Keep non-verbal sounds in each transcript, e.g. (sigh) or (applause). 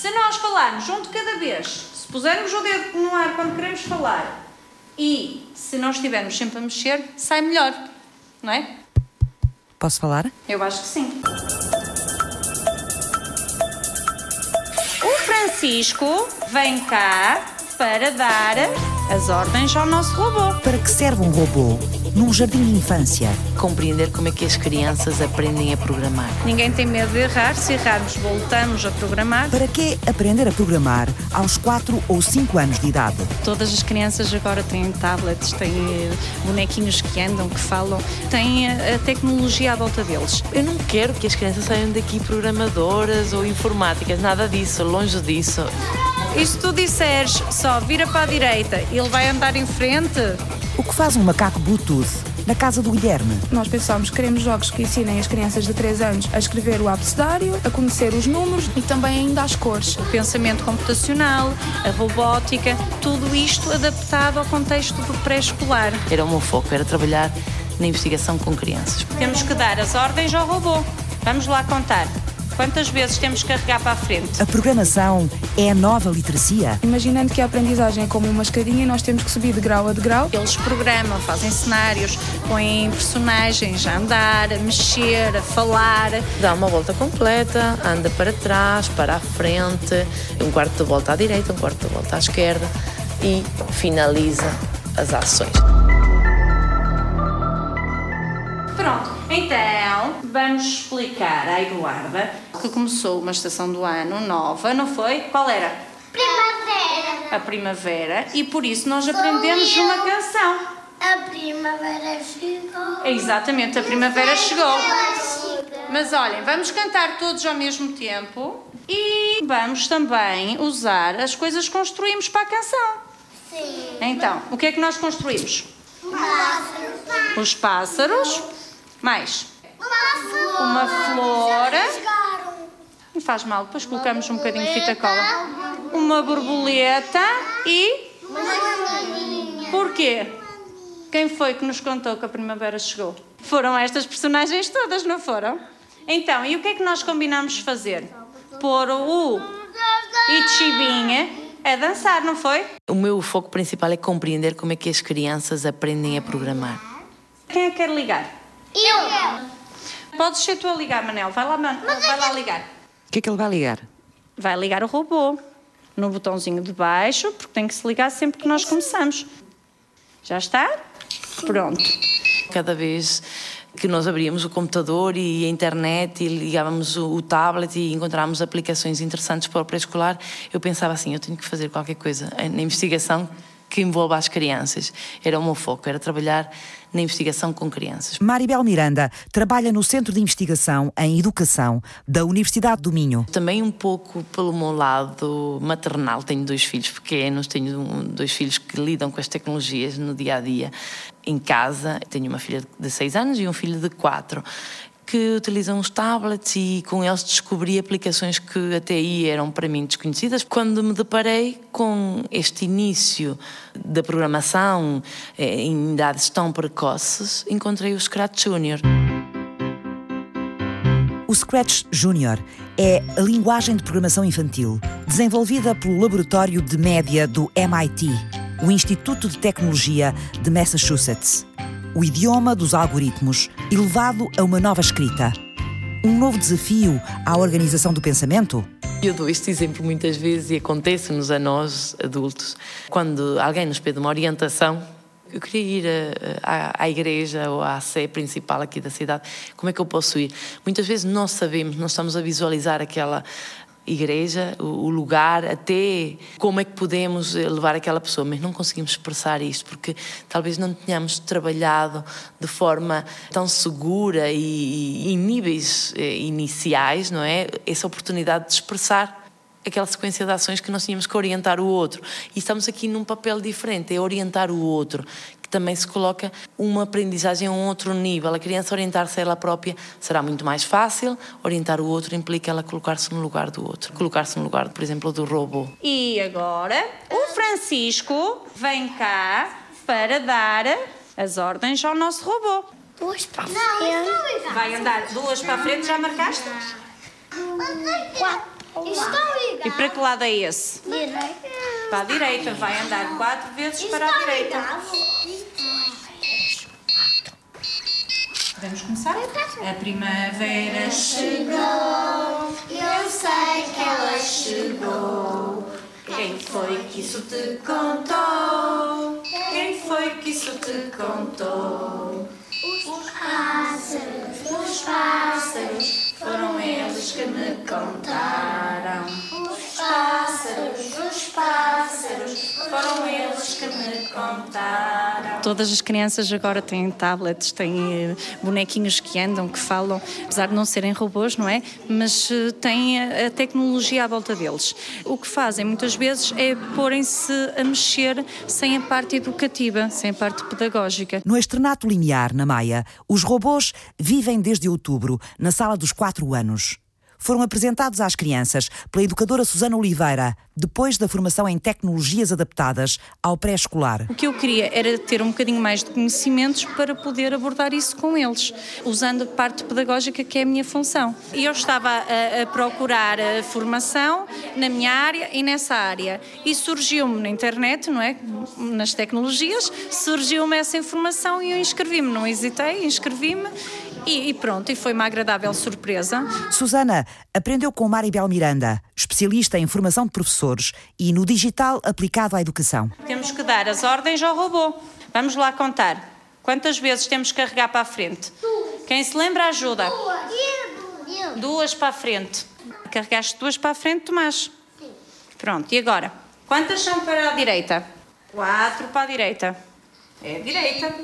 Se nós falarmos um de cada vez, se pusermos o dedo no ar quando queremos falar e se nós estivermos sempre a mexer, sai melhor, não é? Posso falar? Eu acho que sim. O Francisco vem cá para dar as ordens ao nosso robô. Para que serve um robô num jardim de infância? Compreender como é que as crianças aprendem a programar. Ninguém tem medo de errar, se errarmos, voltamos a programar. Para que aprender a programar aos 4 ou 5 anos de idade? Todas as crianças agora têm tablets, têm eh, bonequinhos que andam, que falam, têm a, a tecnologia à volta deles. Eu não quero que as crianças saiam daqui programadoras ou informáticas, nada disso, longe disso. E se tu disseres só vira para a direita, ele vai andar em frente? O que faz um macaco Bluetooth na casa do Guilherme? Nós pensamos que queremos jogos que ensinem as crianças de 3 anos a escrever o abecedário, a conhecer os números e também ainda as cores. O pensamento computacional, a robótica, tudo isto adaptado ao contexto do pré-escolar. Era o meu foco, era trabalhar na investigação com crianças. Temos que dar as ordens ao robô. Vamos lá contar. Quantas vezes temos que carregar para a frente? A programação é a nova literacia? Imaginando que a aprendizagem é como uma escadinha e nós temos que subir de grau a degrau. Eles programam, fazem cenários, põem personagens a andar, a mexer, a falar. Dá uma volta completa, anda para trás, para a frente, um quarto de volta à direita, um quarto de volta à esquerda e finaliza as ações. Pronto, então vamos explicar à Eduarda que começou uma estação do ano nova, não foi? Qual era? Primavera. A primavera e por isso nós aprendemos eu. uma canção. A primavera chegou. Exatamente, a primavera chegou. Mas olhem, vamos cantar todos ao mesmo tempo e vamos também usar as coisas que construímos para a canção. Sim. Então, o que é que nós construímos? Pássaro. Os pássaros, mais Uma uma flor. Não faz mal, depois colocamos um bocadinho de fita cola. Uma borboleta e. Porquê? Quem foi que nos contou que a primavera chegou? Foram estas personagens todas, não foram? Então, e o que é que nós combinamos fazer? Pôr o Ichibinha a dançar, não foi? O meu foco principal é compreender como é que as crianças aprendem a programar. Quem é que quer ligar? Eu. Podes ser tu a ligar, Manel. Vai lá, Man... vai lá ligar. O que é que ele vai ligar? Vai ligar o robô no botãozinho de baixo, porque tem que se ligar sempre que nós começamos. Já está? Pronto. Cada vez que nós abríamos o computador e a internet e ligávamos o, o tablet e encontrávamos aplicações interessantes para o pré-escolar, eu pensava assim, eu tenho que fazer qualquer coisa na investigação que envolva as crianças. Era o meu foco, era trabalhar na investigação com crianças. Maribel Miranda trabalha no Centro de Investigação em Educação da Universidade do Minho. Também um pouco pelo meu lado maternal, tenho dois filhos pequenos, tenho dois filhos que lidam com as tecnologias no dia a dia em casa. Tenho uma filha de 6 anos e um filho de 4 que utilizam os tablets e com eles descobri aplicações que até aí eram para mim desconhecidas. Quando me deparei com este início da programação eh, em idades tão precoces, encontrei o Scratch Junior. O Scratch Junior é a linguagem de programação infantil desenvolvida pelo Laboratório de Média do MIT, o Instituto de Tecnologia de Massachusetts. O idioma dos algoritmos elevado a uma nova escrita. Um novo desafio à organização do pensamento? Eu dou este exemplo muitas vezes e acontece-nos a nós, adultos, quando alguém nos pede uma orientação. Eu queria ir a- à igreja ou à sé principal aqui da cidade. Como é que eu posso ir? Muitas vezes nós sabemos, nós estamos a visualizar aquela igreja, o lugar, até como é que podemos eh, levar aquela pessoa, mas não conseguimos expressar isto porque talvez não tenhamos trabalhado de forma tão segura e, e em níveis eh, iniciais, não é? Essa oportunidade de expressar aquela sequência de ações que nós tínhamos que orientar o outro. E estamos aqui num papel diferente, é orientar o outro, também se coloca uma aprendizagem a um outro nível. A criança orientar-se a ela própria será muito mais fácil, orientar o outro implica ela colocar-se no lugar do outro, colocar-se no lugar, por exemplo, do robô. E agora, o Francisco vem cá para dar as ordens ao nosso robô. Duas para frente. Vai andar duas para a frente, já marcaste? Quatro. Ligados. E para que lado é esse? Direita. Para a direita. Vai andar quatro vezes para a direita. Podemos começar? A primavera chegou. Eu sei que ela chegou. Quem foi que isso te contou? Quem foi que isso te contou? Os pássaros, Os pássaros foram eles que me contaram. Os pássaros, os pássaros foram eles que me contaram. Todas as crianças agora têm tablets, têm eh, bonequinhos que andam, que falam, apesar de não serem robôs, não é? Mas eh, têm a a tecnologia à volta deles. O que fazem muitas vezes é porem-se a mexer sem a parte educativa, sem a parte pedagógica. No externato limiar, na Maia, os robôs vivem desde outubro, na sala dos 4 anos. Foram apresentados às crianças pela educadora Susana Oliveira, depois da formação em tecnologias adaptadas ao pré-escolar. O que eu queria era ter um bocadinho mais de conhecimentos para poder abordar isso com eles, usando a parte pedagógica que é a minha função. E eu estava a, a procurar a formação na minha área e nessa área. E surgiu-me na internet, não é? Nas tecnologias, surgiu-me essa informação e eu inscrevi-me. Não hesitei, inscrevi-me e, e pronto, e foi uma agradável surpresa. Susana aprendeu com Maribel Miranda, especialista em formação de professores e no digital aplicado à educação. Temos que dar as ordens ao robô. Vamos lá contar. Quantas vezes temos que carregar para a frente? Quem se lembra ajuda. Duas para a frente. Carregaste duas para a frente, Tomás? Pronto, e agora? Quantas são para a direita? Quatro para a direita. É a direita.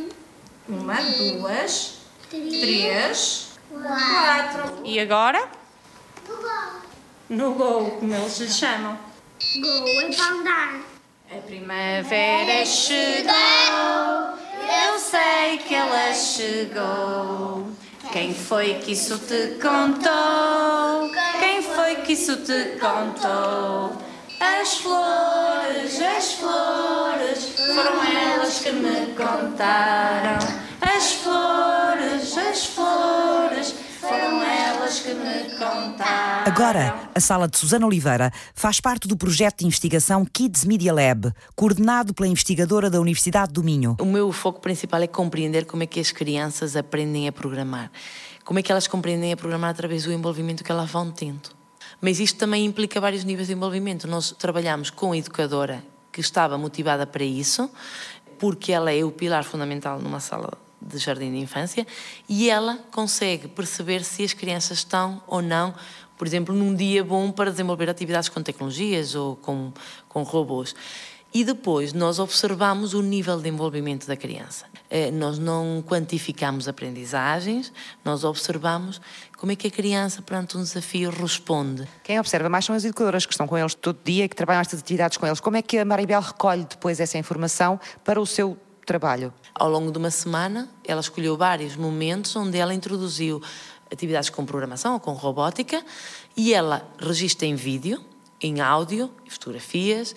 Uma, duas, três, quatro. E agora? No gol, como eles lhe chamam. Gol é para andar. A primavera chegou, eu sei que ela chegou. Quem foi que isso te contou? Quem foi que isso te contou? As flores, as flores, foram elas que me contaram. As flores, elas que me contaram. Agora, a sala de Susana Oliveira faz parte do projeto de investigação Kids Media Lab, coordenado pela investigadora da Universidade do Minho. O meu foco principal é compreender como é que as crianças aprendem a programar. Como é que elas compreendem a programar através do envolvimento que elas vão tendo. Mas isto também implica vários níveis de envolvimento. Nós trabalhamos com a educadora que estava motivada para isso, porque ela é o pilar fundamental numa sala de jardim de infância e ela consegue perceber se as crianças estão ou não, por exemplo, num dia bom para desenvolver atividades com tecnologias ou com, com robôs. E depois nós observamos o nível de envolvimento da criança. Eh, Nós não quantificamos aprendizagens, nós observamos como é que a criança, perante um desafio, responde. Quem observa mais são as educadoras que estão com eles todo dia que trabalham estas atividades com eles. Como é que a Maribel recolhe depois essa informação para o seu trabalho? Ao longo de uma semana, ela escolheu vários momentos onde ela introduziu atividades com programação ou com robótica e ela registra em vídeo, em áudio, fotografias.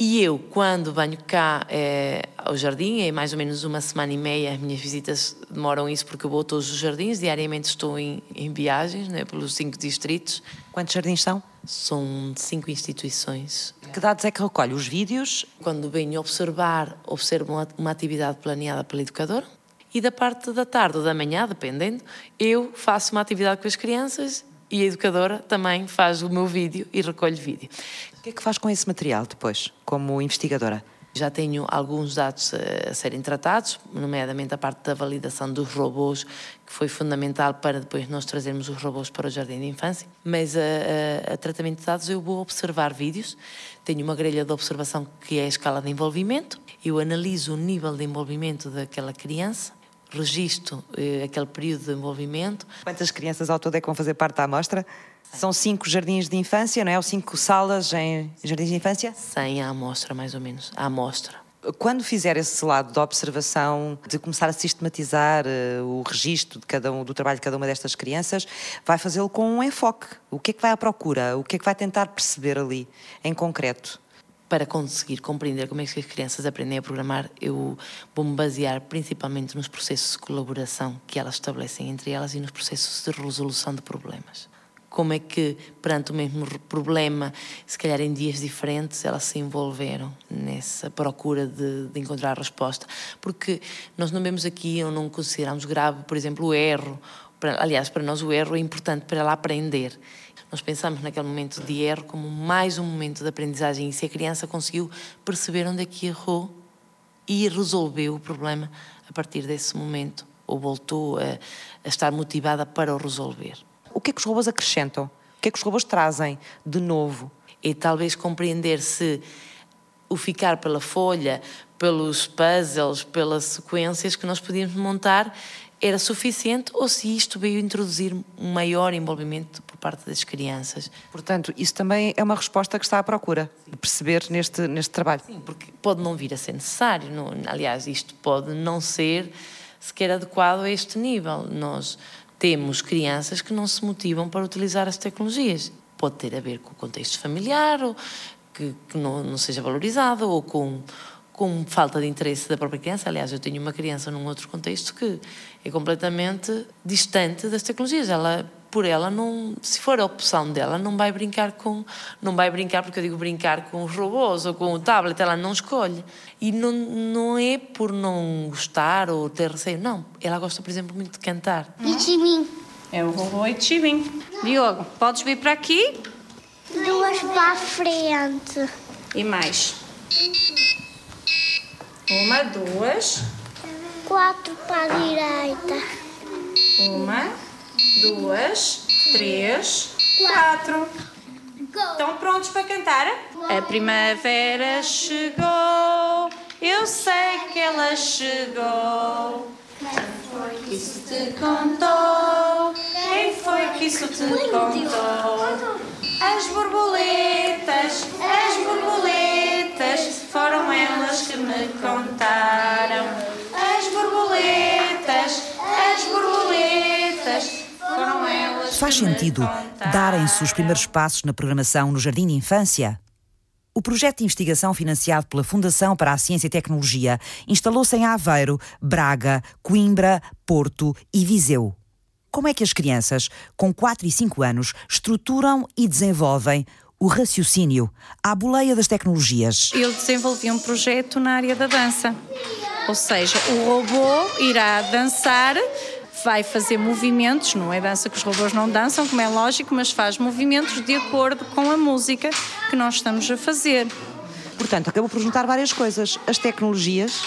E eu, quando venho cá eh, ao jardim, é mais ou menos uma semana e meia, as minhas visitas demoram isso porque eu vou a todos os jardins, diariamente estou em, em viagens né, pelos cinco distritos. Quantos jardins são? São cinco instituições Que dados é que recolhe? Os vídeos? quando venho observar, observo uma, uma atividade planeada pela educadora e da parte da tarde ou da manhã, dependendo, eu faço uma atividade com as crianças e a educadora também faz o meu vídeo e recolhe vídeo. O que é que faz com esse material depois, como investigadora? Já tenho alguns dados a serem tratados, nomeadamente a parte da validação dos robôs, que foi fundamental para depois nós trazermos os robôs para o jardim de infância. Mas a, a- a tratamento de dados eu vou observar vídeos, tenho uma grelha de observação que é a escala de envolvimento, eu analiso o nível de envolvimento daquela criança, registro eh, aquele período de envolvimento, Quantas crianças ao todo é que vão fazer parte da amostra? São cinco jardins de infância, não é? Ou cinco salas em jardins de infância? sem a amostra mais ou menos, a amostra. Quando fizer esse lado da observação, de começar a sistematizar eh, o registro de cada um, do trabalho de cada uma destas crianças, vai fazê-lo com um enfoque. O que é que vai à procura? O que é que vai tentar perceber ali, em concreto? Para conseguir compreender como é que as crianças aprendem a programar, eu vou-me basear principalmente nos processos de colaboração que elas estabelecem entre elas e nos processos de resolução de problemas. como é que, perante o mesmo problema, se calhar em dias diferentes, elas se envolveram nessa procura de, de encontrar a resposta. Porque nós não vemos aqui ou não consideramos grave, por exemplo, o erro. Aliás, para nós o erro é importante para ela aprender. Nós pensamos naquele momento de erro como mais um momento de aprendizagem e se a criança conseguiu perceber onde é que errou e resolveu o problema a partir desse momento ou voltou a, a estar motivada para o resolver. O que é que os robôs acrescentam? O que é que os robôs trazem de novo? E talvez compreender se o ficar pela folha, pelos puzzles, pelas sequências que nós podíamos montar era suficiente ou se isto veio introduzir um maior envolvimento por parte das crianças. Portanto, isso também é uma resposta que está à procura de perceber neste, neste trabalho. Sim, porque pode não vir a ser necessário. Não, aliás, isto pode não ser sequer adequado a este nível. Nós temos crianças que não se motivam para utilizar as tecnologias. Pode ter a ver com o contexto familiar, ou que, que não, não seja valorizado, ou com, com falta de interesse da própria criança. Aliás, eu tenho uma criança num outro contexto que é completamente distante das tecnologias. Ela por ela não, se for a opção dela, não vai brincar com, não vai brincar porque eu digo brincar com os robôs ou com o tablet, ela não escolhe. E não, não é por não gostar ou ter receio, não. Ela gosta, por exemplo, muito de cantar. Itibim. É o robô Itibim. Diogo, podes vir para aqui? Duas para a frente. E mais. Uma, duas, Quatro para a direita. uma, duas, três, quatro. Estão prontos para cantar? A primavera chegou, eu sei que ela chegou. Quem foi que isso te contou? Quem foi que isso te contou? As borboletas, as borboletas, foram elas que me contaram. As borboletas, as borboletas, foram elas Faz que me sentido darem-se os primeiros passos na programação no Jardim de Infância? O projeto de investigação financiado pela Fundação para a Ciência e Tecnologia instalou-se em Aveiro, Braga, Coimbra, Porto e Viseu. Como é que as crianças, com 4 e 5 anos, estruturam e desenvolvem o raciocínio à boleia das tecnologias? Eu desenvolvi um projeto na área da dança. Ou seja, o robô irá dançar, vai fazer movimentos, não é dança que os robôs não dançam, como é lógico, mas faz movimentos de acordo com a música que nós estamos a fazer. Portanto, acabou por juntar várias coisas: as tecnologias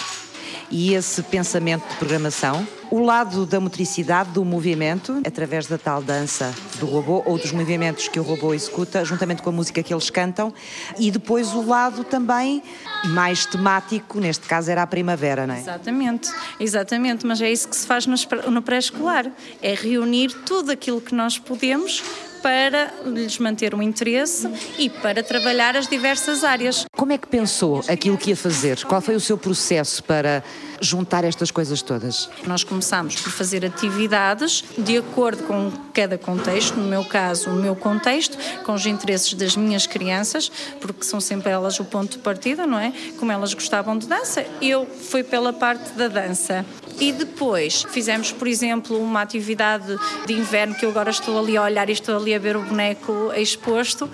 e esse pensamento de programação, o lado da motricidade, do movimento, através da tal dança do robô ou dos movimentos que o robô executa, juntamente com a música que eles cantam, e depois o lado também mais temático, neste caso era a primavera, não é? Exatamente, exatamente, mas é isso que se faz no pré-escolar, é reunir tudo aquilo que nós podemos para lhes manter o interesse e para trabalhar as diversas áreas. Como é que pensou aquilo que ia fazer? Qual foi o seu processo para juntar estas coisas todas? Nós começámos por fazer atividades de acordo com cada contexto, no meu caso, o meu contexto, com os interesses das minhas crianças, porque são sempre elas o ponto de partida, não é? Como elas gostavam de dança, eu fui pela parte da dança. E depois fizemos, por exemplo, uma atividade de inverno que eu agora estou ali a olhar e estou ali a ver o boneco exposto.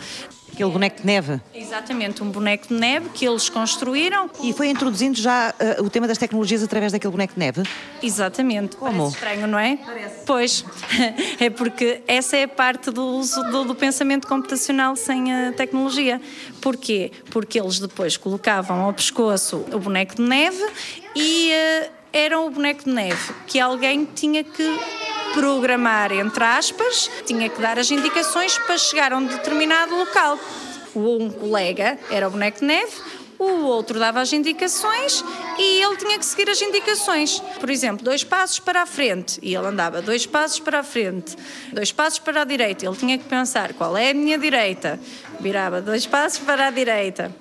Aquele boneco de neve. Exatamente, um boneco de neve que eles construíram. E foi introduzindo já uh, o tema das tecnologias através daquele boneco de neve? Exatamente. Como? Parece estranho, não é? Parece. Pois, (laughs) é porque essa é a parte do uso do, do pensamento computacional sem a tecnologia. Porquê? Porque eles depois colocavam ao pescoço o boneco de neve e eh, era o boneco de neve que alguém tinha que programar, entre aspas, tinha que dar as indicações para chegar a um determinado local. Um colega era o boneco de neve, o outro dava as indicações e ele tinha que seguir as indicações. Por exemplo, dois passos para a frente e ele andava dois passos para a frente, dois passos para a direita. Ele tinha que pensar qual é a minha direita. Virava dois passos para a direita.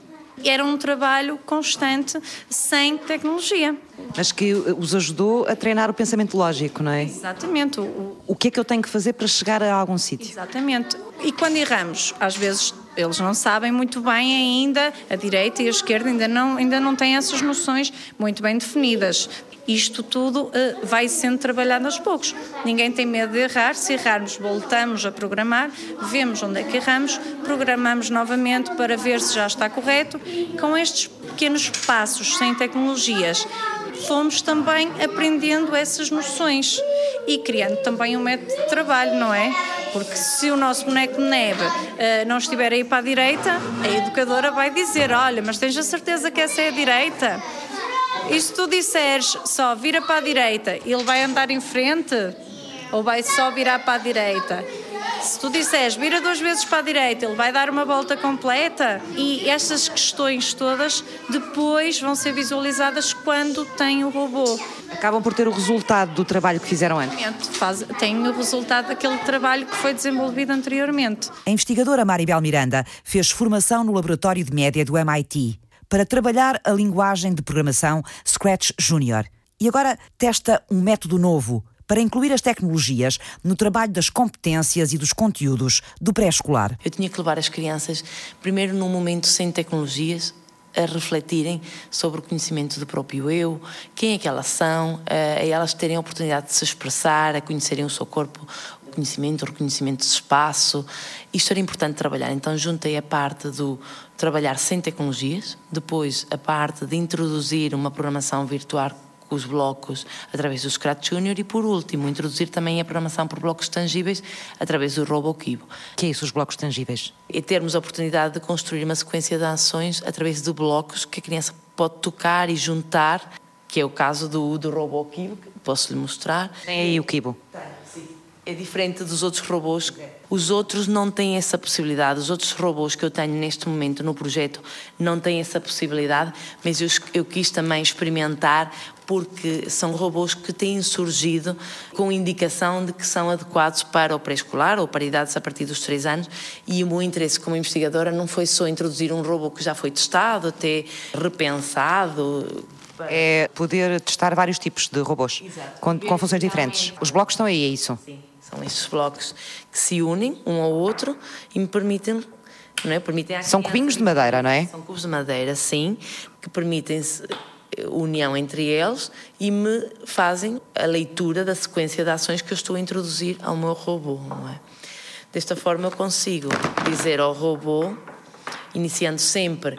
Era um trabalho constante sem tecnologia. Mas que uh, os ajudou a treinar o pensamento lógico, não é? Exatamente. O, O que é que eu tenho que fazer para chegar a algum sítio? Exatamente. E quando erramos, às vezes eles não sabem muito bem ainda, a direita e a esquerda ainda não, ainda não têm essas noções muito bem definidas. Isto tudo uh, vai sendo trabalhado aos poucos. Ninguém tem medo de errar. Se errarmos, voltamos a programar, vemos onde é que erramos, programamos novamente para ver se já está correto. Com estes pequenos passos, sem tecnologias, fomos também aprendendo essas noções e criando também um método de trabalho, não é? Porque se o nosso boneco de neve uh, não estiver aí para a direita, a educadora vai dizer: Olha, mas tens a certeza que essa é a direita? E se tu disseres só vira para a direita, ele vai andar em frente ou vai só virar para a direita? Se tu disseres vira duas vezes para a direita, ele vai dar uma volta completa e estas questões todas depois vão ser visualizadas quando tem o robô. Acabam por ter o resultado do trabalho que fizeram antes. Faz, tem o resultado daquele trabalho que foi desenvolvido anteriormente. A investigadora Maribel Miranda fez formação no laboratório de média do MIT para trabalhar a linguagem de programação Scratch Junior. E agora testa um método novo para incluir as tecnologias no trabalho das competências e dos conteúdos do pré-escolar. Eu tinha que levar as crianças, primeiro num momento sem tecnologias, a refletirem sobre o conhecimento do próprio eu, quem é que elas são, a elas terem a oportunidade de se expressar, a conhecerem o seu corpo, o conhecimento, o reconhecimento de espaço. Isto era importante trabalhar, então juntei a parte do trabalhar sem tecnologias, depois a parte de introduzir uma programação virtual os blocos através do Scratch Junior e, por último, introduzir também a programação por blocos tangíveis através do RoboKibo. O que é isso, os blocos tangíveis? É termos a oportunidade de construir uma sequência de ações através de blocos que a criança pode tocar e juntar, que é o caso do, do RoboKibo, que posso lhe mostrar. Tem aí o Kibo. É diferente dos outros robôs. Os outros não têm essa possibilidade. Os outros robôs que eu tenho neste momento no projeto não têm essa possibilidade, mas eu, eu quis também experimentar porque são robôs que têm surgido com indicação de que são adequados para o pré-escolar ou para idades a partir dos 3 anos e o meu interesse como investigadora não foi só introduzir um robô que já foi testado, até repensado, é poder testar vários tipos de robôs com, com, funções diferentes. Os blocos estão aí, é isso? Sim, são estes blocos que se unem um ao outro e me permitem. Não é? permitem são cubinhos de madeira, não é? São cubos de madeira, sim, que permitem união entre eles e me fazem a leitura da sequência de ações que eu estou a introduzir ao meu robô, não é? Desta forma eu consigo dizer ao robô, iniciando sempre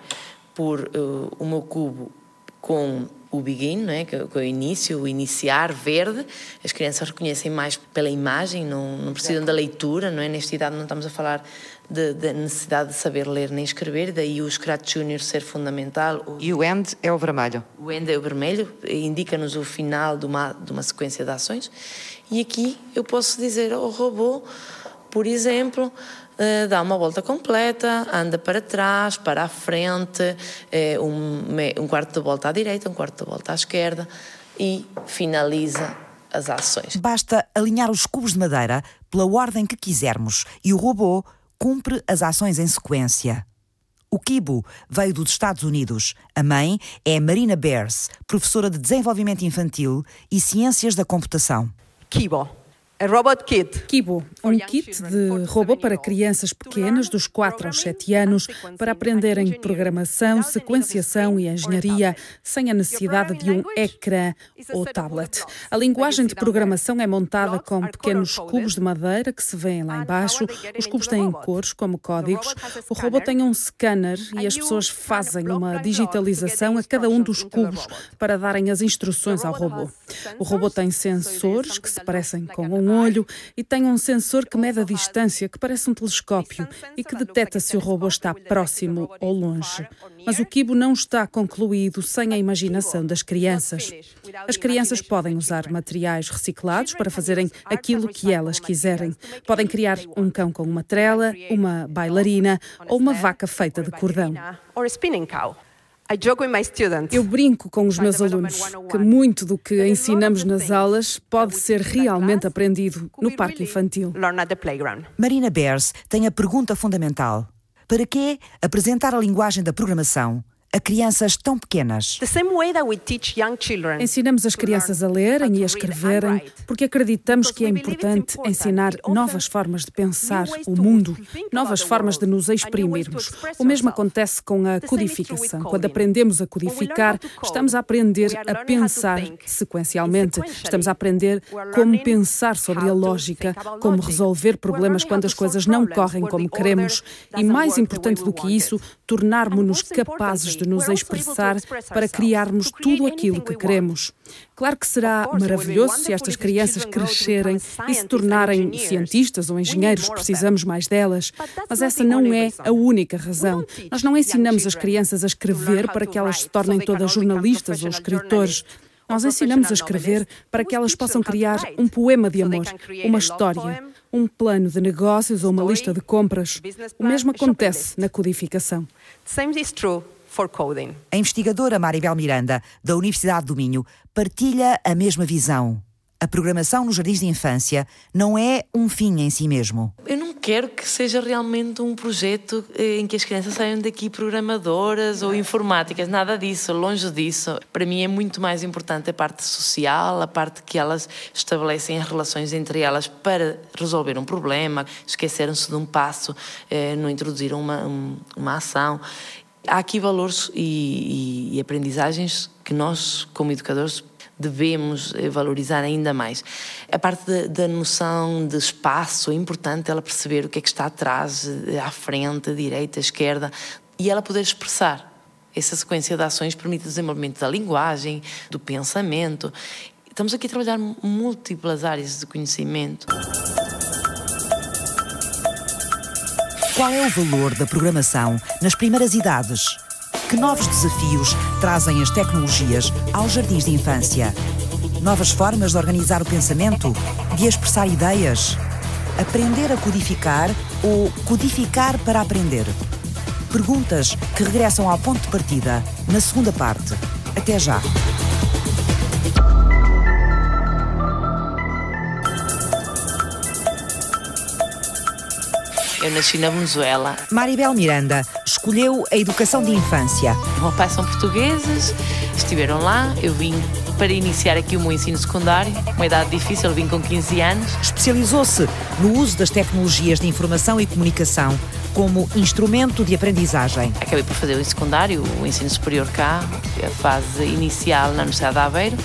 por uh, o meu cubo com o begin, não é? que, é o início, o iniciar verde. As crianças reconhecem mais pela imagem, não, não precisam da leitura, não é? Nesta idade não estamos a falar da necessidade de saber ler nem escrever, daí o Scratch Junior ser fundamental. E o end é o vermelho? O end é o vermelho, indica-nos o final de uma, de uma sequência de ações. E aqui eu posso dizer ao robô, por exemplo, dá uma volta completa, anda para trás, para a frente, uh, um, um quarto de volta à direita, um quarto de volta à esquerda e finaliza as ações. Basta alinhar os cubos de madeira pela ordem que quisermos e o robô cumpre as ações em sequência. O Kibo veio dos Estados Unidos. A mãe é Marina Bears, professora de desenvolvimento infantil e ciências da computação. Kibo Robot Kit. Kibo, um kit de robô para crianças pequenas dos 4 aos 7 anos para aprenderem programação, sequenciação e engenharia sem a necessidade de um ecrã ou tablet. A linguagem de programação é montada com pequenos cubos de madeira que se vêem lá embaixo. Os cubos têm cores como códigos. O robô tem um scanner e as pessoas fazem uma digitalização a cada um dos cubos para darem as instruções ao robô. O robô tem sensores que se parecem com um um olho e tem um sensor que mede a distância, que parece um telescópio e que detecta se o robô está próximo ou longe. Mas o Kibo não está concluído sem a imaginação das crianças. As crianças podem usar materiais reciclados para fazerem aquilo que elas quiserem. Podem criar um cão com uma trela, uma bailarina ou uma vaca feita de cordão. Eu brinco com os meus alunos que muito do que ensinamos nas aulas pode ser realmente aprendido no parque infantil. Marina Bears tem a pergunta fundamental: para que apresentar a linguagem da programação a crianças tão pequenas. Ensinamos as crianças a lerem e a escreverem porque acreditamos que é importante ensinar novas formas de pensar o mundo, novas formas de nos exprimirmos. O mesmo acontece com a codificação. Quando aprendemos a codificar, estamos a aprender a pensar sequencialmente, estamos a aprender como pensar sobre a lógica, como resolver problemas quando as coisas não correm como queremos. E, mais importante do que isso, tornarmos-nos capazes de nos expressar para criarmos tudo aquilo que queremos. Claro que será maravilhoso se estas crianças crescerem e se tornarem cientistas ou engenheiros, precisamos mais delas. Mas essa não é a única razão. Nós não ensinamos as crianças a escrever para que elas se tornem todas jornalistas ou escritores. Nós ensinamos a escrever para que elas possam criar um poema de amor, uma história, um plano de negócios ou uma lista de compras. O mesmo acontece na codificação. A investigadora Maribel Miranda, da Universidade do Minho, partilha a mesma visão. A programação nos jardins de infância não é um fim em si mesmo. Eu não quero que seja realmente um projeto eh, em que as crianças saiam daqui programadoras ou informáticas, nada disso, longe disso. Para mim é muito mais importante a parte social, a parte que elas estabelecem as relações entre elas para resolver um problema, esqueceram-se de um passo, eh, não introduziram uma, uma ação. Há aqui valores e, e, e aprendizagens que nós, como educadores, devemos eh, valorizar ainda mais. A parte da, da, noção de espaço é importante ela perceber o que é que está atrás, eh, à frente, à direita, à esquerda, e ela poder expressar. Essa sequência de ações permite o desenvolvimento da linguagem, do pensamento. Estamos aqui a trabalhar múltiplas áreas de conhecimento. Qual é o valor da programação nas primeiras idades? Que novos desafios trazem as tecnologias aos jardins de infância? Novas formas de organizar o pensamento? De expressar ideias? Aprender a codificar ou codificar para aprender? Perguntas que regressam ao ponto de partida na segunda parte. Até já! Eu nasci na Venezuela. Maribel Miranda escolheu a educação de infância. O meu pai são portugueses, estiveram lá, eu vim para iniciar aqui o meu ensino secundário, uma idade difícil, vim com 15 anos. Especializou-se no uso das tecnologias de informação e comunicação como instrumento de aprendizagem. Acabei por fazer o secundário, o ensino superior cá, a fase inicial na Universidade de Aveiro.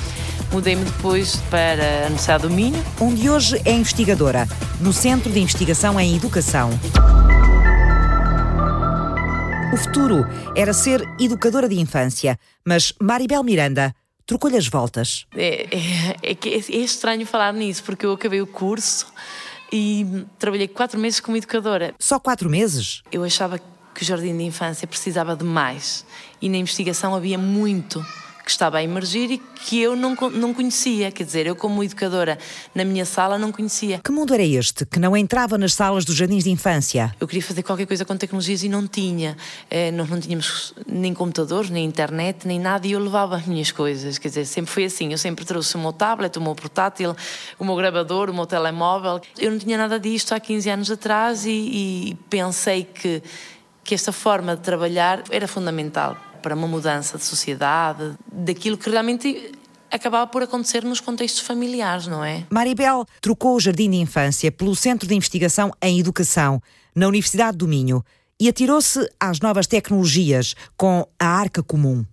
Mudei-me depois para a Universidade do Minho. Onde hoje é investigadora, no Centro de Investigação em Educação. O futuro era ser educadora de infância, mas Maribel Miranda trocou-lhe as voltas. É, é, é, é, estranho falar nisso, porque eu acabei o curso e trabalhei quatro meses como educadora. Só quatro meses? Eu achava que o jardim de infância precisava de mais e na investigação havia muito que estava a emergir e que eu não, não conhecia. Quer dizer, eu, como educadora na minha sala, não conhecia. Que mundo era este que não entrava nas salas dos jardins de infância? Eu queria fazer qualquer coisa com tecnologias e não tinha. Eh, nós não tínhamos nem computadores, nem internet, nem nada, e eu levava as minhas coisas. Quer dizer, sempre foi assim. Eu sempre trouxe o meu tablet, o meu portátil, o meu gravador, o meu telemóvel. Eu não tinha nada disto há 15 anos atrás e, e pensei que, que esta forma de trabalhar era fundamental para uma mudança de sociedade, daquilo que realmente acabava por acontecer nos contextos familiares, não é? Maribel trocou o Jardim de Infância pelo Centro de Investigação em Educação, na Universidade do Minho, e atirou-se às novas tecnologias com a Arca Comum,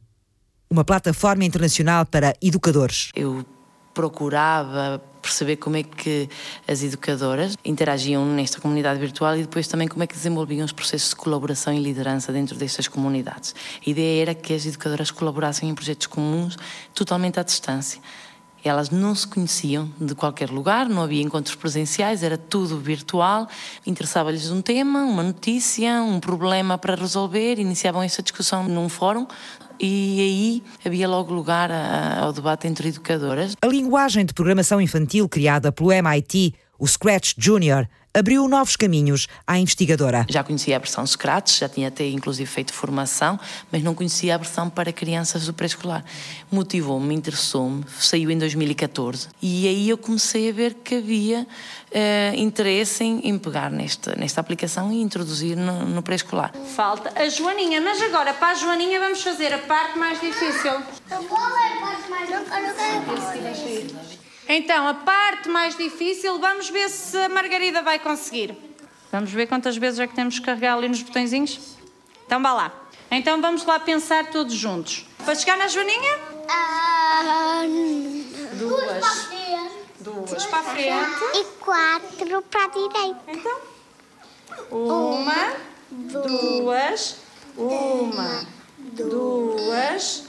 uma plataforma internacional para educadores. Eu procurava perceber como é que as educadoras interagiam nesta comunidade virtual e depois também como é que desenvolviam os processos de colaboração e liderança dentro destas comunidades. A ideia era que as educadoras colaborassem em projetos comuns totalmente à distância. Elas não se conheciam de qualquer lugar, não havia encontros presenciais, era tudo virtual. Interessava-lhes um tema, uma notícia, um problema para resolver, iniciavam essa discussão num fórum e aí havia logo lugar ao debate entre educadoras. A linguagem de programação infantil criada pelo MIT, o Scratch Junior, abriu novos caminhos à investigadora. Já conhecia a versão Scratch, já tinha até inclusive feito formação, mas não conhecia a versão para crianças do pré-escolar. Motivou-me, interessou-me, saiu em 2014 e aí eu comecei a ver que havia uh, interesse em, em, pegar nesta, nesta aplicação e introduzir no, no pré-escolar. Falta a Joaninha, mas agora para a Joaninha vamos fazer a parte mais difícil. Qual é a parte mais difícil? Então, a parte mais difícil, vamos ver se a Margarida vai conseguir. Vamos ver quantas vezes é que temos que carregar ali nos botõezinhos? Então, vá lá. Então, vamos lá pensar todos juntos. Para chegar na Joaninha? Um, duas. Duas para a frente. E quatro para a direita. Então, uma, duas, uma, duas,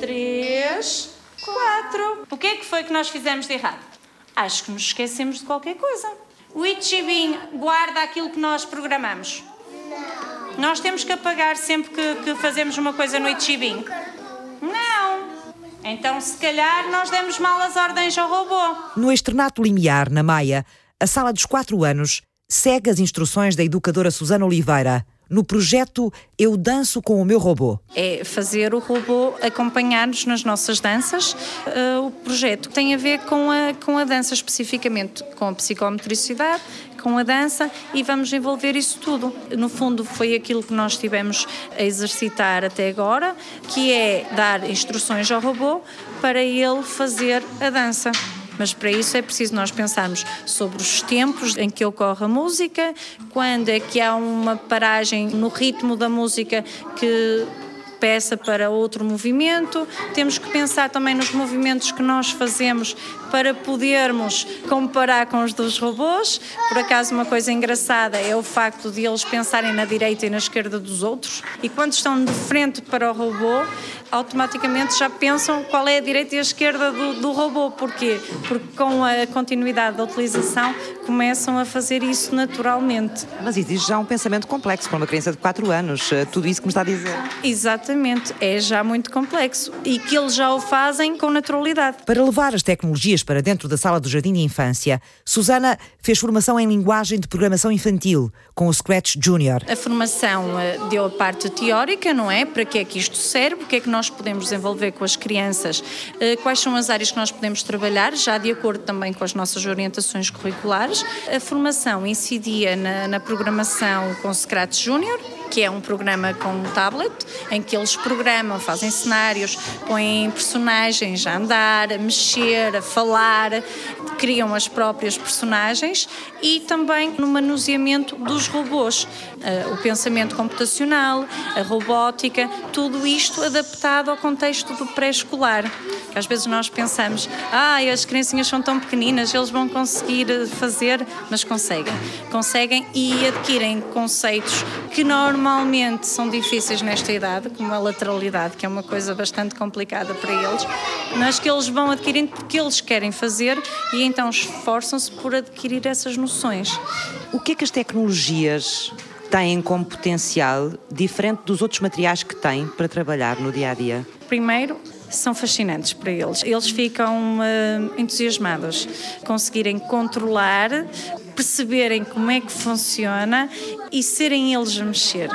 três, Quatro. O que é que foi que nós fizemos de errado? Acho que nos esquecemos de qualquer coisa. O Ichibin guarda aquilo que nós programamos. Não. Nós temos que apagar sempre que, que fazemos uma coisa no Ichibin. Não. Então, se calhar, nós demos mal as ordens ao robô. No externato limiar, na Maia, a sala dos quatro anos segue as instruções da educadora Susana Oliveira no projeto Eu Danço com o Meu Robô. É fazer o robô acompanhar-nos nas nossas danças. Uh, o projeto tem a ver com a, com a dança, especificamente com a psicomotricidade, com a dança e vamos envolver isso tudo. No fundo, foi aquilo que nós tivemos a exercitar até agora, que é dar instruções ao robô para ele fazer a dança. Mas para isso é preciso nós pensarmos sobre os tempos em que ocorre a música, quando é que há uma paragem no ritmo da música que peça para outro movimento. Temos que pensar também nos movimentos que nós fazemos para podermos comparar com os dos robôs. Por acaso, uma coisa engraçada é o facto de eles pensarem na direita e na esquerda dos outros, e quando estão de frente para o robô, automaticamente já pensam qual é a direita e a esquerda do, do robô. Porquê? Porque com a continuidade da utilização começam a fazer isso naturalmente. Mas existe já um pensamento complexo para uma criança de 4 anos, eh, tudo isso que me está a dizer. Exatamente, é já muito complexo e que eles já o fazem com naturalidade. Para levar as tecnologias para dentro da sala do Jardim de Infância, Susana fez formação em linguagem de programação infantil com o Scratch Junior. A formação eh, deu a parte teórica, não é? Para que é que isto serve, o que é que nós podemos desenvolver com as crianças, eh, quais são as áreas que nós podemos trabalhar, já de acordo também com as nossas orientações curriculares. A formação incidia na, na programação com Scratch Junior, que é um programa com tablet, em que eles programam, fazem cenários, põem personagens a andar, a mexer, a falar, criam as próprias personagens e também no manuseamento dos robôs, uh, o pensamento computacional, a robótica, tudo isto adaptado ao contexto do pré-escolar. Às vezes nós pensamos, ah, as criancinhas são tão pequeninas, eles vão conseguir fazer, mas conseguem. Conseguem e adquirem conceitos que normalmente são difíceis nesta idade, como a lateralidade, que é uma coisa bastante complicada para eles, mas que eles vão adquirindo porque eles querem fazer e então esforçam-se por adquirir essas noções. O que é que as tecnologias têm como potencial diferente dos outros materiais que têm para trabalhar no dia a dia? Primeiro, são fascinantes para eles. Eles ficam uh, entusiasmados, conseguirem controlar, perceberem como é que funciona e serem eles a mexer.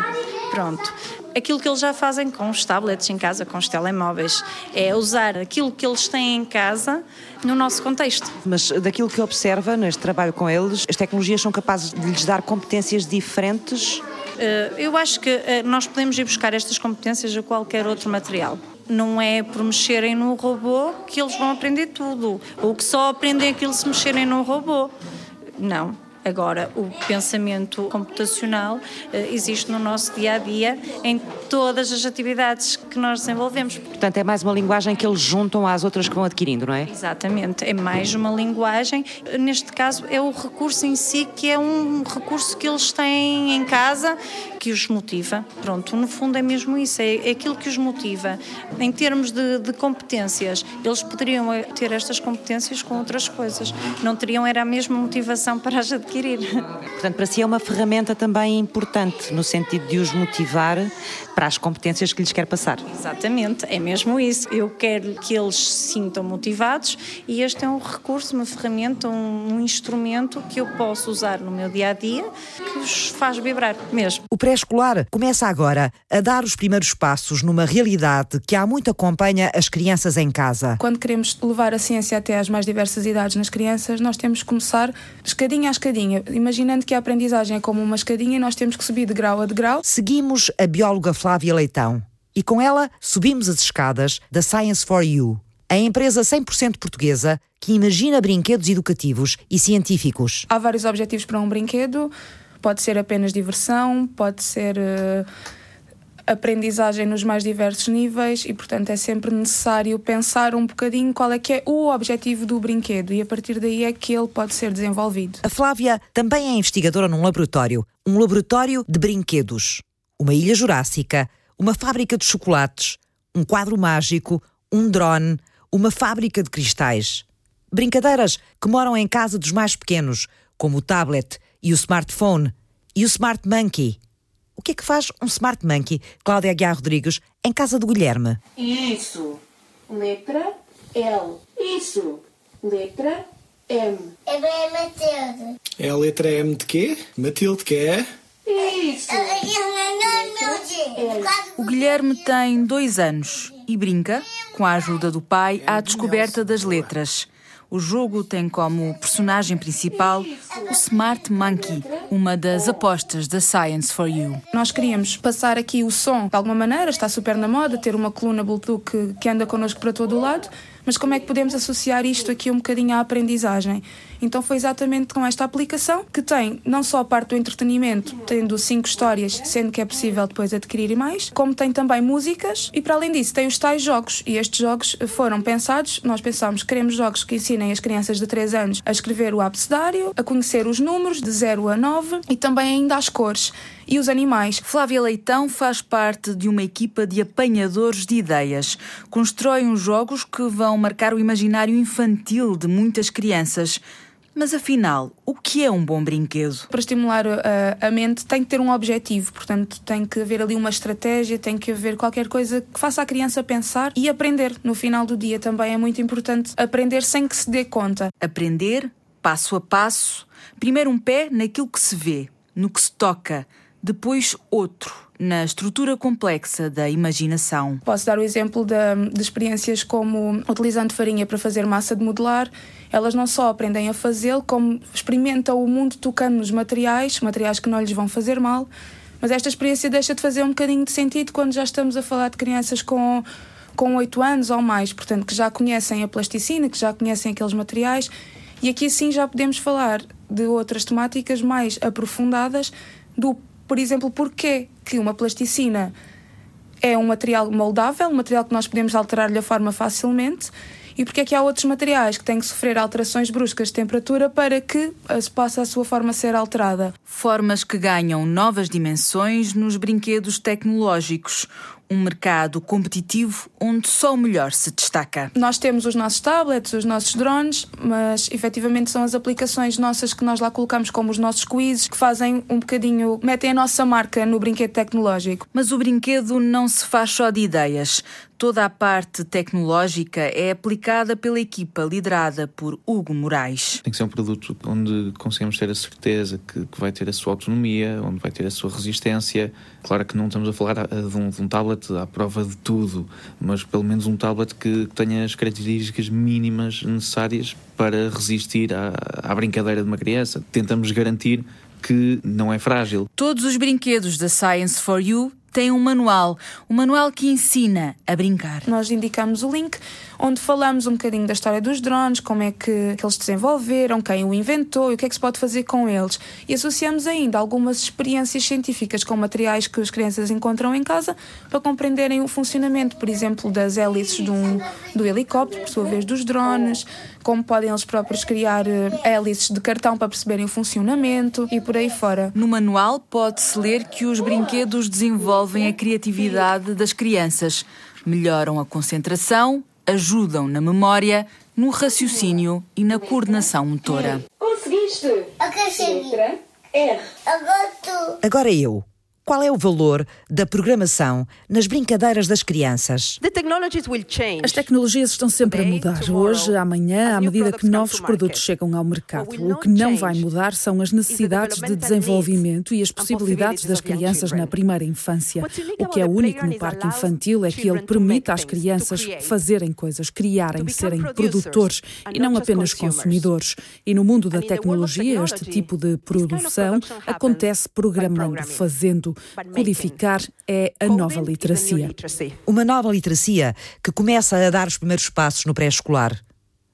Pronto. Aquilo que eles já fazem com os tablets em casa, com os telemóveis, é usar aquilo que eles têm em casa no nosso contexto. Mas daquilo que observa neste trabalho com eles, as tecnologias são capazes de lhes dar competências diferentes? Eh, eu acho que eh, nós podemos ir buscar estas competências a qualquer outro material não é por mexerem no robô que eles vão aprender tudo, ou que só aprendem aquilo se mexerem no robô. Não. Agora, o pensamento computacional uh, existe no nosso dia a dia em todas as atividades que nós desenvolvemos. Portanto, é mais uma linguagem que eles juntam às outras que vão adquirindo, não é? Exatamente, é mais uma linguagem. Neste caso, é o recurso em si que é um recurso que eles têm em casa que os motiva. Pronto, no fundo é mesmo isso, é, é aquilo que os motiva. Em termos de, de, competências, eles poderiam ter estas competências com outras coisas, não teriam era a mesma motivação para as adquirir. Portanto, para si é uma ferramenta também importante, no sentido de os motivar para as competências que lhes quer passar. Exatamente, é mesmo isso. Eu quero que eles se sintam motivados e este é um recurso, uma ferramenta, um, um instrumento que eu posso usar no meu dia a dia que os faz vibrar mesmo. O pré-escolar começa agora a dar os primeiros passos numa realidade que há muito acompanha as crianças em casa. Quando queremos levar a ciência até às mais diversas idades nas crianças, nós temos que começar escadinha a escadinha, imaginando que a aprendizagem é como uma escadinha e nós temos que subir de grau a degrau. Seguimos a bióloga Flávia Leitão e com ela subimos as escadas da Science for You, a empresa 100% portuguesa que imagina brinquedos educativos e científicos. Há vários objetivos para um brinquedo, pode ser apenas diversão, pode ser. Uh aprendizagem nos mais diversos níveis e, portanto, é sempre necessário pensar um bocadinho qual é que é o objetivo do brinquedo e a partir daí é que ele pode ser desenvolvido. A Flávia também é investigadora num laboratório, um laboratório de brinquedos. Uma ilha jurássica, uma fábrica de chocolates, um quadro mágico, um drone, uma fábrica de cristais. Brincadeiras que moram em casa dos mais pequenos, como o tablet e o smartphone e o smart monkey. O que é que faz um Smart Monkey, Cláudia Aguiar Rodrigues, em casa do Guilherme? Isso. Letra L. Isso. Letra M. É bem Matilde. É a letra M de quê? Matilde, que é? Isso. O Guilherme tem dois anos e brinca, com a ajuda do pai, à descoberta das letras. O jogo tem como personagem principal o Smart Monkey, uma das apostas da Science for You. Nós queríamos passar aqui o som de alguma maneira, está super na moda, ter uma coluna Bluetooth que, que anda connosco para todo o lado, mas como é que podemos associar isto aqui um bocadinho à aprendizagem? Então foi exatamente com esta aplicação que tem não só a parte do entretenimento, tendo cinco histórias, sendo que é possível depois adquirir mais, como tem também músicas e para além disso tem os tais jogos e estes jogos foram pensados, nós pensámos que queremos jogos que ensinem as crianças de 3 anos a escrever o abecedário, a conhecer os números de 0 a 9 e também ainda as cores e os animais. Flávia Leitão faz parte de uma equipa de apanhadores de ideias. Constrói uns jogos que vão marcar o imaginário infantil de muitas crianças. Mas afinal, o que é um bom brinquedo? Para estimular a, eh, a, mente tem que ter um objetivo, portanto tem que haver ali uma estratégia, tem que haver qualquer coisa que faça a criança pensar e aprender. No final do dia também é muito importante aprender sem que se dê conta. Aprender passo a passo, primeiro um pé naquilo que se vê, no que se toca, depois outro, na estrutura complexa da imaginação. Posso dar o exemplo de, de, experiências como utilizando farinha para fazer massa de modelar. Elas não só aprendem a fazê-lo, como experimentam o mundo tocando nos materiais, materiais que não lhes vão fazer mal. Mas esta experiência deixa de fazer um bocadinho de sentido quando já estamos a falar de crianças com com 8 anos ou mais, portanto, que já conhecem a plasticina, que já conhecem aqueles materiais, e aqui sim já podemos falar de outras temáticas mais aprofundadas do por exemplo, porquê que uma plasticina é um material moldável, um material que nós podemos alterar-lhe a forma facilmente, e porque é que há outros materiais que têm que sofrer alterações bruscas de temperatura para que possa a sua forma ser alterada. Formas que ganham novas dimensões nos brinquedos tecnológicos um mercado competitivo onde só o melhor se destaca. Nós temos os nossos tablets, os nossos drones, mas efetivamente são as aplicações nossas que nós lá colocamos como os nossos quizzes que fazem um bocadinho, metem a nossa marca no brinquedo tecnológico. Mas o brinquedo não se faz só de ideias. Toda a parte tecnológica é aplicada pela equipa liderada por Hugo Moraes. Tem que ser um produto onde conseguimos ter a certeza que, que vai ter a sua autonomia, onde vai ter a sua resistência. Claro que não estamos a falar de um, de um tablet à prova de tudo, mas pelo menos um tablet que tenha as características mínimas necessárias para resistir à, à brincadeira de uma criança. Tentamos garantir que não é frágil. Todos os brinquedos da Science for You tem um manual, um manual que ensina a brincar. Nós indicamos o link onde falamos um bocadinho da história dos drones, como é que, que eles desenvolveram, quem o inventou e o que é que se pode fazer com eles. E associamos ainda algumas experiências científicas com materiais que as crianças encontram em casa para compreenderem o funcionamento, por exemplo, das hélices de um, do helicóptero, por sua vez dos drones, como podem eles próprios criar eh, hélices de cartão para perceberem o funcionamento e por aí fora. No manual pode-se ler que os brinquedos desenvolvem a criatividade das crianças, melhoram a concentração, ajudam na memória, no raciocínio e na coordenação motora. Conseguiste? Letra R. Agora eu. Qual é o valor da programação nas brincadeiras das crianças? As tecnologias estão sempre a mudar. Hoje, amanhã, à medida que novos produtos chegam ao mercado. O que não vai mudar são as necessidades de desenvolvimento e as possibilidades das crianças na primeira infância. O que é único no parque infantil é que ele permite às crianças fazerem coisas, criarem, serem produtores e não apenas consumidores. E no mundo da tecnologia, este tipo de produção acontece programando, fazendo. Codificar é a nova literacia. Uma nova literacia que começa a dar os primeiros passos no pré-escolar.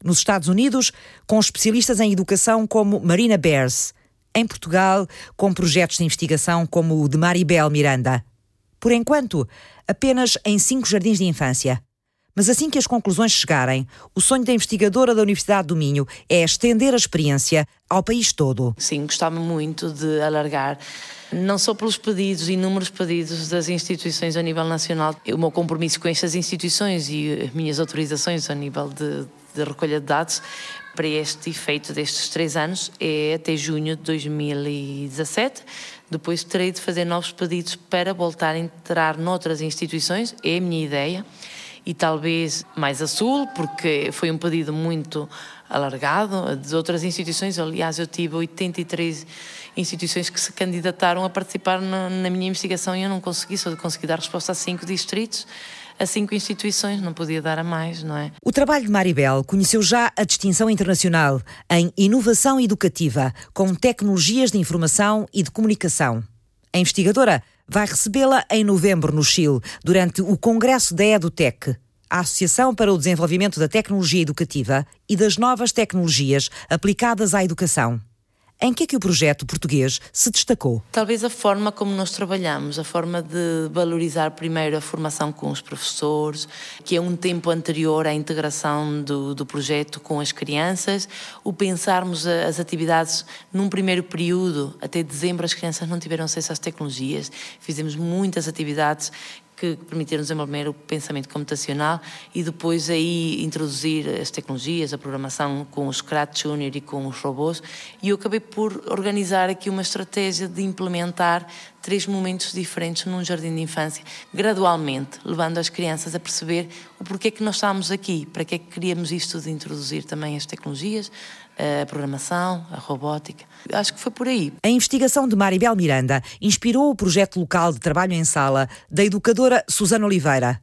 Nos Estados Unidos, com especialistas em educação como Marina Bears. Em Portugal, com projetos de investigação como o de Maribel Miranda. Por enquanto, apenas em cinco jardins de infância. Mas assim que as conclusões chegarem, o sonho da investigadora da Universidade do Minho é estender a experiência ao país todo. Sim, gostava muito de alargar não só pelos pedidos, inúmeros pedidos das instituições a nível nacional. O meu compromisso com estas instituições e as minhas autorizações a nível de, de recolha de dados para este efeito destes três anos é até junho de 2017. Depois terei de fazer novos pedidos para voltar a entrar noutras instituições, é a minha ideia, e talvez mais a sul, porque foi um pedido muito alargado de outras instituições. Aliás, eu tive 83 instituições que se candidataram a participar na, na minha investigação e eu não consegui, só consegui dar resposta a cinco distritos a cinco instituições, não podia dar a mais, não é? O trabalho de Maribel conheceu já a distinção internacional em inovação educativa com tecnologias de informação e de comunicação. A investigadora vai recebê-la em novembro no Chile, durante o congresso da EduTech, a Associação para o Desenvolvimento da Tecnologia Educativa e das Novas Tecnologias aplicadas à educação. Em que é que o projeto português se destacou? Talvez a forma como nós trabalhamos, a forma de valorizar primeiro a formação com os professores, que é um tempo anterior à integração do, do projeto com as crianças, o pensarmos as atividades num primeiro período, até dezembro as crianças não tiveram acesso às tecnologias, fizemos muitas atividades que permitiram desenvolver o pensamento computacional e depois aí introduzir as tecnologias, a programação com o Scratch Junior e com os robôs. E eu acabei por organizar aqui uma estratégia de implementar três momentos diferentes num jardim de infância, gradualmente, levando as crianças a perceber o porquê que nós estamos aqui, para que é que queríamos isto de introduzir também as tecnologias, a programação, a robótica. Acho que foi por aí. A investigação de Maribel Miranda inspirou o projeto local de trabalho em sala da educadora Susana Oliveira.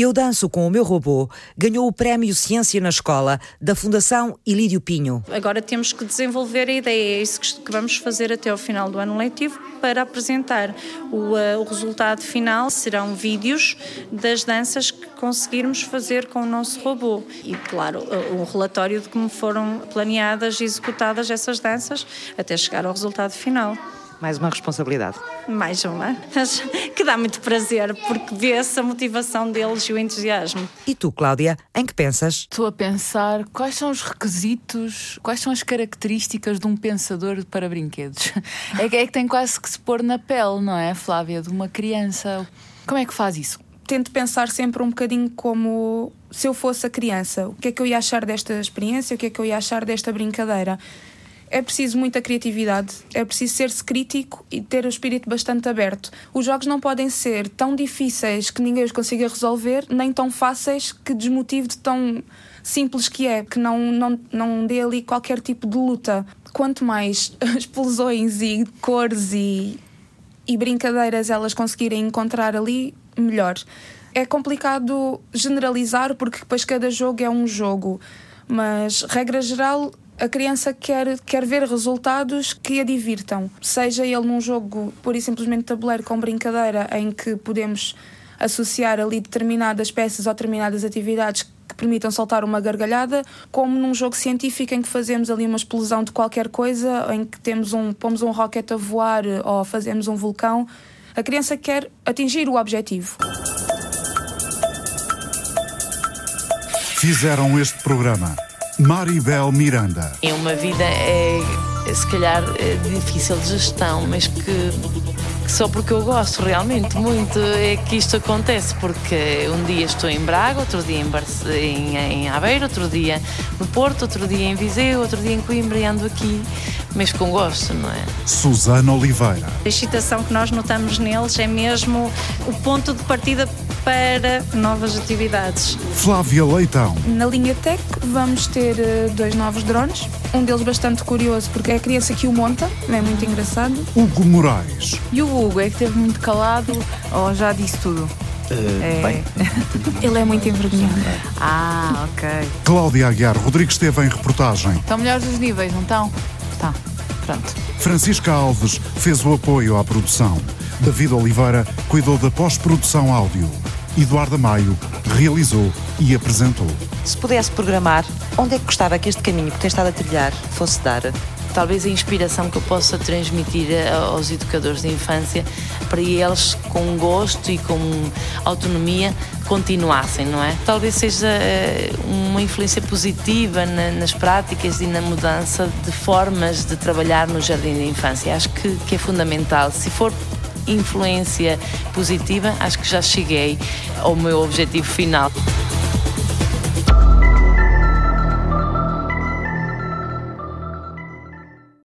Eu Danço com o Meu Robô ganhou o Prémio Ciência na Escola da Fundação Ilídio Pinho. Agora temos que desenvolver a ideia, é isso que vamos fazer até ao final do ano letivo para apresentar o, uh, o resultado final. Serão vídeos das danças que conseguirmos fazer com o nosso robô e, claro, um relatório de como foram planeadas e executadas essas danças até chegar ao resultado final. Mais uma responsabilidade. Mais uma. Mas que dá muito prazer, porque vê-se a motivação deles e o entusiasmo. E tu, Cláudia, em que pensas? Estou a pensar quais são os requisitos, quais são as características de um pensador para brinquedos. (laughs) É que, é que tem quase que se pôr na pele, não é, Flávia, de uma criança. Como é que faz isso? Tento pensar sempre um bocadinho como se eu fosse a criança. O que é que eu ia achar desta experiência? O que é que eu ia achar desta brincadeira? É preciso muita criatividade, é preciso ser-se crítico e ter o espírito bastante aberto. Os jogos não podem ser tão difíceis que ninguém os consiga resolver, nem tão fáceis que desmotive de tão simples que é, que não, não, não dê ali qualquer tipo de luta. Quanto mais (laughs) explosões e cores e, e brincadeiras elas conseguirem encontrar ali, melhor. É complicado generalizar porque depois cada jogo é um jogo, mas regra geral a criança quer, quer ver resultados que a divirtam, seja ele num jogo pura e simplesmente tabuleiro com brincadeira em que podemos associar ali determinadas peças ou determinadas atividades que permitam soltar uma gargalhada, como num jogo científico em que fazemos ali uma explosão de qualquer coisa, em que temos um, pomos um rocket a voar ou fazemos um vulcão. A criança quer atingir o objetivo. Fizeram este programa Maribel Miranda. É uma vida, é, se calhar, é difícil de gestão, mas que só porque eu gosto realmente muito é que isto acontece, porque um dia estou em Braga, outro dia em, Barce em, em Aveiro, outro dia no Porto, outro dia em Viseu, outro dia em Coimbra e ando aqui, mas com gosto, não é? Susana Oliveira. A excitação que nós notamos neles é mesmo o ponto de partida para novas atividades. Flávia Leitão. Na linha Tech vamos ter uh, dois novos drones, um deles bastante curioso porque é a criança que o monta, é muito engraçado. Hugo Moraes. E o Hugo é que esteve muito calado ou já disse tudo? Uh, é... Bem. (laughs) Ele é muito envergonhado. Ah, ok. Cláudia Aguiar Rodrigues esteve em reportagem. Estão melhores os níveis, não estão? Está. Pronto. Francisca Alves fez o apoio à produção. David Oliveira cuidou da pós-produção áudio. Eduardo Maio realizou e apresentou. Se pudesse programar, onde é que gostava que este caminho que tem estado a trilhar fosse dar? talvez a inspiração que eu possa transmitir aos educadores de infância para eles com gosto e com autonomia continuassem, não é? Talvez seja eh, uma influência positiva nas práticas e na mudança de formas de trabalhar no jardim de infância. Acho que, que é fundamental. Se for influência positiva, acho que já cheguei ao meu objetivo final.